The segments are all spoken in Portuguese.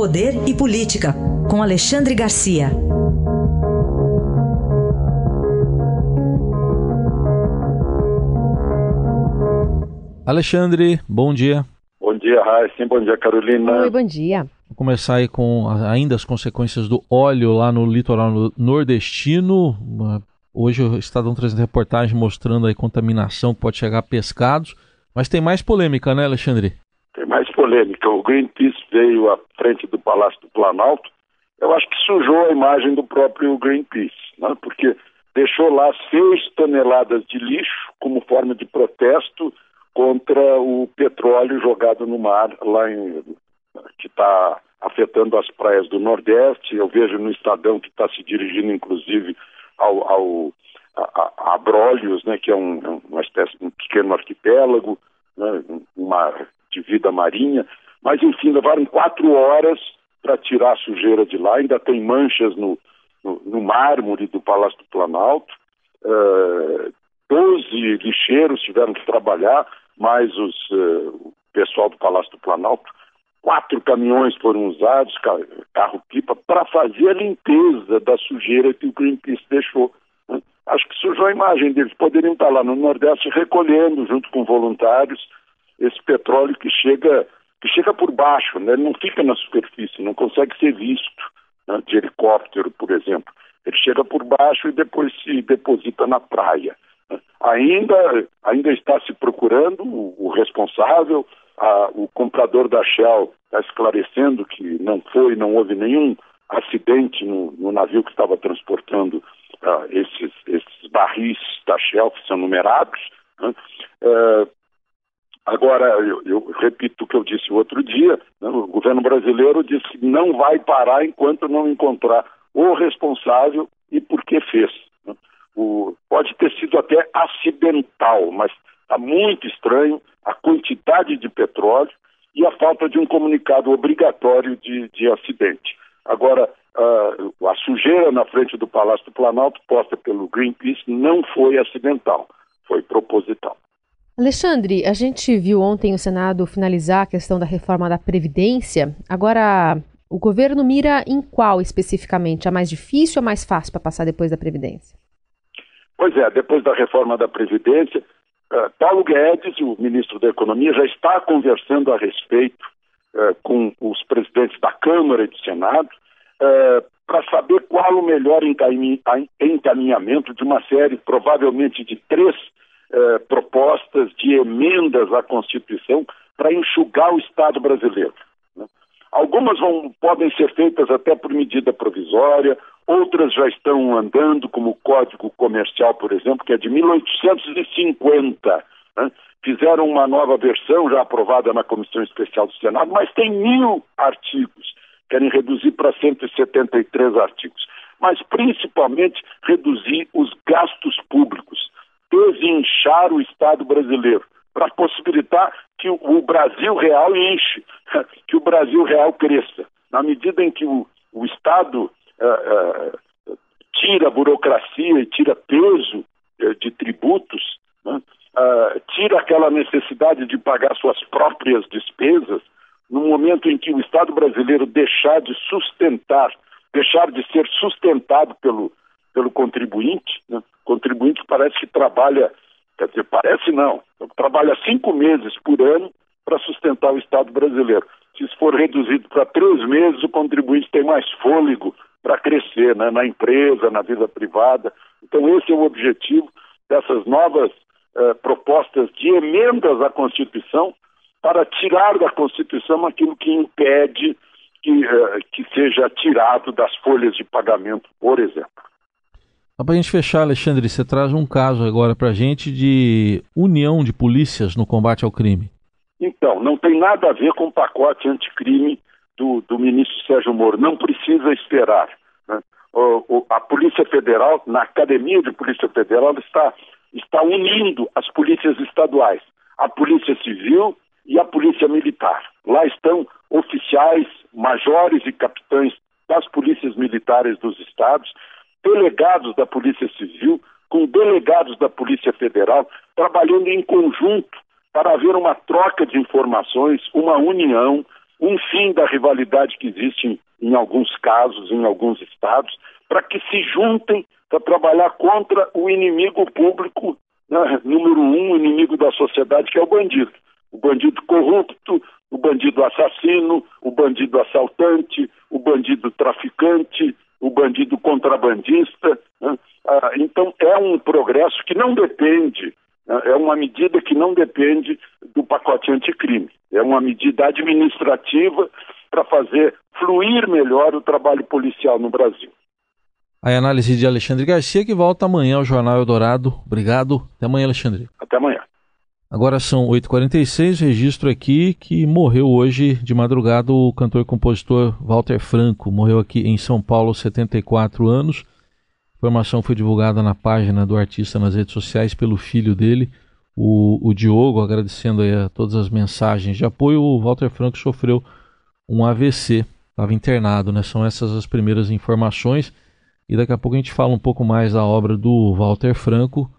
Poder e Política, com Alexandre Garcia. Alexandre, bom dia. Bom dia, Raíssa. Bom dia, Carolina. Oi, bom dia. Vou começar aí com ainda as consequências do óleo lá no litoral nordestino. Hoje o Estadão trazendo reportagem mostrando aí contaminação que pode chegar a pescados. Mas tem mais polêmica, né, Alexandre? Tem mais polêmica. O Greenpeace veio à frente do Palácio do Planalto. Eu acho que sujou a imagem do próprio Greenpeace, né? porque deixou lá seis toneladas de lixo como forma de protesto contra o petróleo jogado no mar lá em, que está afetando as praias do Nordeste. Eu vejo no Estadão que está se dirigindo, inclusive, ao, ao a, a né, que é um, uma espécie de um pequeno arquipélago, né, uma de vida marinha. Mas, enfim, levaram quatro horas para tirar a sujeira de lá. Ainda tem manchas no, no, no mármore do Palácio do Planalto. Uh, Doze lixeiros tiveram que trabalhar, mais os, uh, o pessoal do Palácio do Planalto. Quatro caminhões foram usados, carro-pipa, para fazer a limpeza da sujeira que o Greenpeace deixou. Né? Acho que sujou a imagem deles. Poderiam estar lá no Nordeste recolhendo, junto com voluntários, esse petróleo que chega, que chega por baixo, né? ele não fica na superfície, não consegue ser visto né? de helicóptero, por exemplo. Ele chega por baixo e depois se deposita na praia. Ainda, ainda está se procurando o, o responsável, a, o comprador da Shell está esclarecendo que não foi, não houve nenhum acidente no, no navio que estava transportando uh, esses, esses, barris da Shell, que são numerados. Né? Uh, agora, eu, eu, repito o que eu disse outro dia, né? o governo brasileiro disse que não vai parar enquanto não encontrar o responsável e por que fez. Né? O, pode ter sido até acidental, mas está muito estranho a quantidade de petróleo e a falta de um comunicado obrigatório de, de acidente. Agora, a sujeira na frente do Palácio do Planalto, posta pelo Greenpeace, não foi acidental, foi proposital. Alexandre, a gente viu ontem o Senado finalizar a questão da reforma da Previdência. Agora, o governo mira em qual especificamente? A mais difícil ou a mais fácil para passar depois da Previdência? Pois é, depois da reforma da Previdência, uh, Paulo Guedes, o ministro da Economia, já está conversando a respeito uh, com os presidentes da Câmara e do Senado uh, para saber qual o melhor encaminhamento de uma série, provavelmente de três propostas de emendas à Constituição para enxugar o Estado brasileiro. Né? Algumas vão, podem ser feitas até por medida provisória, Outras já estão andando, como o Código Comercial, por exemplo, que é de 1850. Né? Fizeram uma nova versão, já aprovada na Comissão Especial do Senado, mas tem mil artigos. Querem reduzir para 173 artigos. Mas, principalmente, reduzir os gastos públicos, desinchar o Estado brasileiro, para possibilitar que o Brasil real enche, que o Brasil real cresça. Na medida em que o, o Estado uh, uh, tira burocracia e tira peso uh, de tributos, né? tira aquela necessidade de pagar suas próprias despesas, no momento em que o Estado brasileiro deixar de sustentar, deixar de ser sustentado pelo, pelo contribuinte, né? contribuinte parece que trabalha, quer dizer, parece não, trabalha cinco meses por ano para sustentar o Estado brasileiro. Se isso for reduzido para três meses, o contribuinte tem mais fôlego para crescer né, na empresa, na vida privada. Então, esse é o objetivo dessas novas eh, propostas de emendas à Constituição para tirar da Constituição aquilo que impede que, eh, que seja tirado das folhas de pagamento, por exemplo. Para a gente fechar, Alexandre, você traz um caso agora para a gente de união de polícias no combate ao crime. Então, não tem nada a ver com o pacote anticrime do, do ministro Sérgio Moro. Não precisa esperar. Né? O, o, a Polícia Federal, na Academia de Polícia Federal, está, está unindo as polícias estaduais, a Polícia Civil e a Polícia Militar. Lá estão oficiais, majores e capitães das polícias militares dos estados, delegados da Polícia Civil, com delegados da Polícia Federal, trabalhando em conjunto para haver uma troca de informações, uma união, um fim da rivalidade que existe em, em alguns casos, em alguns estados, para que se juntem para trabalhar contra o inimigo público, né, número um, inimigo da sociedade, que é o bandido. O bandido corrupto, o bandido assassino, o bandido assaltante, o bandido traficante, o bandido contrabandista. Né? Ah, então, é um progresso que não depende, né? é uma medida que não depende do pacote anticrime. É uma medida administrativa para fazer fluir melhor o trabalho policial no Brasil. A análise de Alexandre Garcia, que volta amanhã ao Jornal Eldorado. Obrigado. Até amanhã, Alexandre. Até amanhã. Agora são 8h46, registro aqui que morreu hoje de madrugada o cantor e compositor Walter Franco. Morreu aqui em São Paulo, aos 74 anos. A informação foi divulgada na página do artista nas redes sociais pelo filho dele, o, o Diogo, agradecendo a todas as mensagens de apoio. O Walter Franco sofreu um AVC, estava internado, né? São essas as primeiras informações. E daqui a pouco a gente fala um pouco mais da obra do Walter Franco,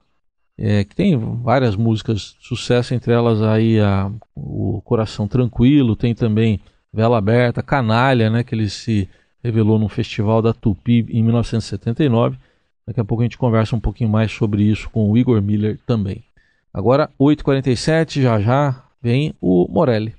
é, que tem várias músicas de sucesso, entre elas aí a, o Coração Tranquilo, tem também Vela Aberta, Canalha, né, que ele se revelou no festival da Tupi em 1979. Daqui a pouco a gente conversa um pouquinho mais sobre isso com o Igor Miller também. Agora, 8h47, já já vem o Morelli.